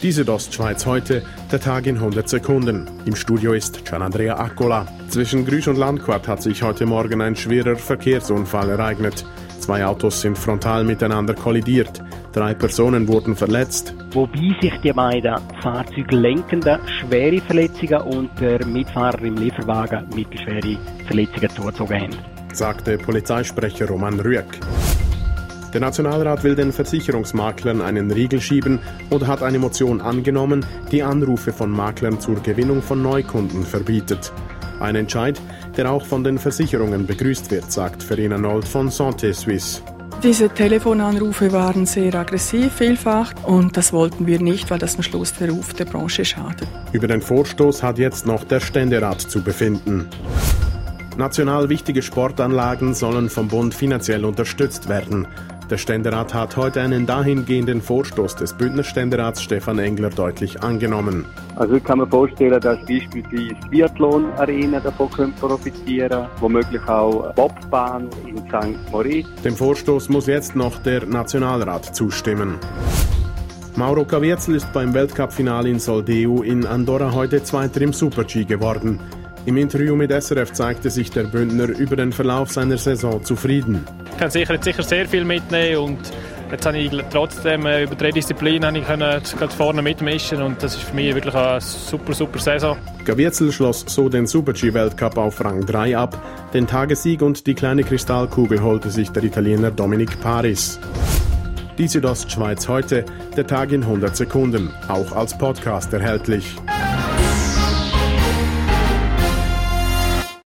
Die Südostschweiz heute, der Tag in 100 Sekunden. Im Studio ist Gianandrea Accola. Zwischen Grüsch und Landquart hat sich heute Morgen ein schwerer Verkehrsunfall ereignet. Zwei Autos sind frontal miteinander kollidiert. Drei Personen wurden verletzt. Wobei sich die beiden Fahrzeuglenkenden schwere Verletzungen und der Mitfahrer im Lieferwagen mittelschwere Verletzungen zugezogen haben. Sagte Polizeisprecher Roman Rüegg. Der Nationalrat will den Versicherungsmaklern einen Riegel schieben oder hat eine Motion angenommen, die Anrufe von Maklern zur Gewinnung von Neukunden verbietet. Ein Entscheid, der auch von den Versicherungen begrüßt wird, sagt Verena Nold von Santé Suisse. Diese Telefonanrufe waren sehr aggressiv vielfach und das wollten wir nicht, weil das am Schluss der Ruf der Branche schadet. Über den Vorstoß hat jetzt noch der Ständerat zu befinden. National wichtige Sportanlagen sollen vom Bund finanziell unterstützt werden. Der Ständerat hat heute einen dahingehenden Vorstoß des Bündner Ständerats Stefan Engler deutlich angenommen. Also ich kann mir vorstellen, dass beispielsweise die Biathlon-Arena davon profitieren können, womöglich auch Bobbahn in St. Moritz. Dem Vorstoß muss jetzt noch der Nationalrat zustimmen. Mauro Caviezel ist beim Weltcup-Finale in Soldeu in Andorra heute Zweiter im Super-G geworden. Im Interview mit SRF zeigte sich der Bündner über den Verlauf seiner Saison zufrieden. Ich kann sicher, sicher sehr viel mitnehmen und jetzt habe ich trotzdem äh, über drei Disziplinen ich können vorne mitmischen und das ist für mich wirklich eine super, super Saison. Gaviezel schloss so den Super-G-Weltcup auf Rang 3 ab. Den Tagessieg und die kleine Kristallkugel holte sich der Italiener Dominic Paris. Die Südostschweiz heute, der Tag in 100 Sekunden, auch als Podcast erhältlich.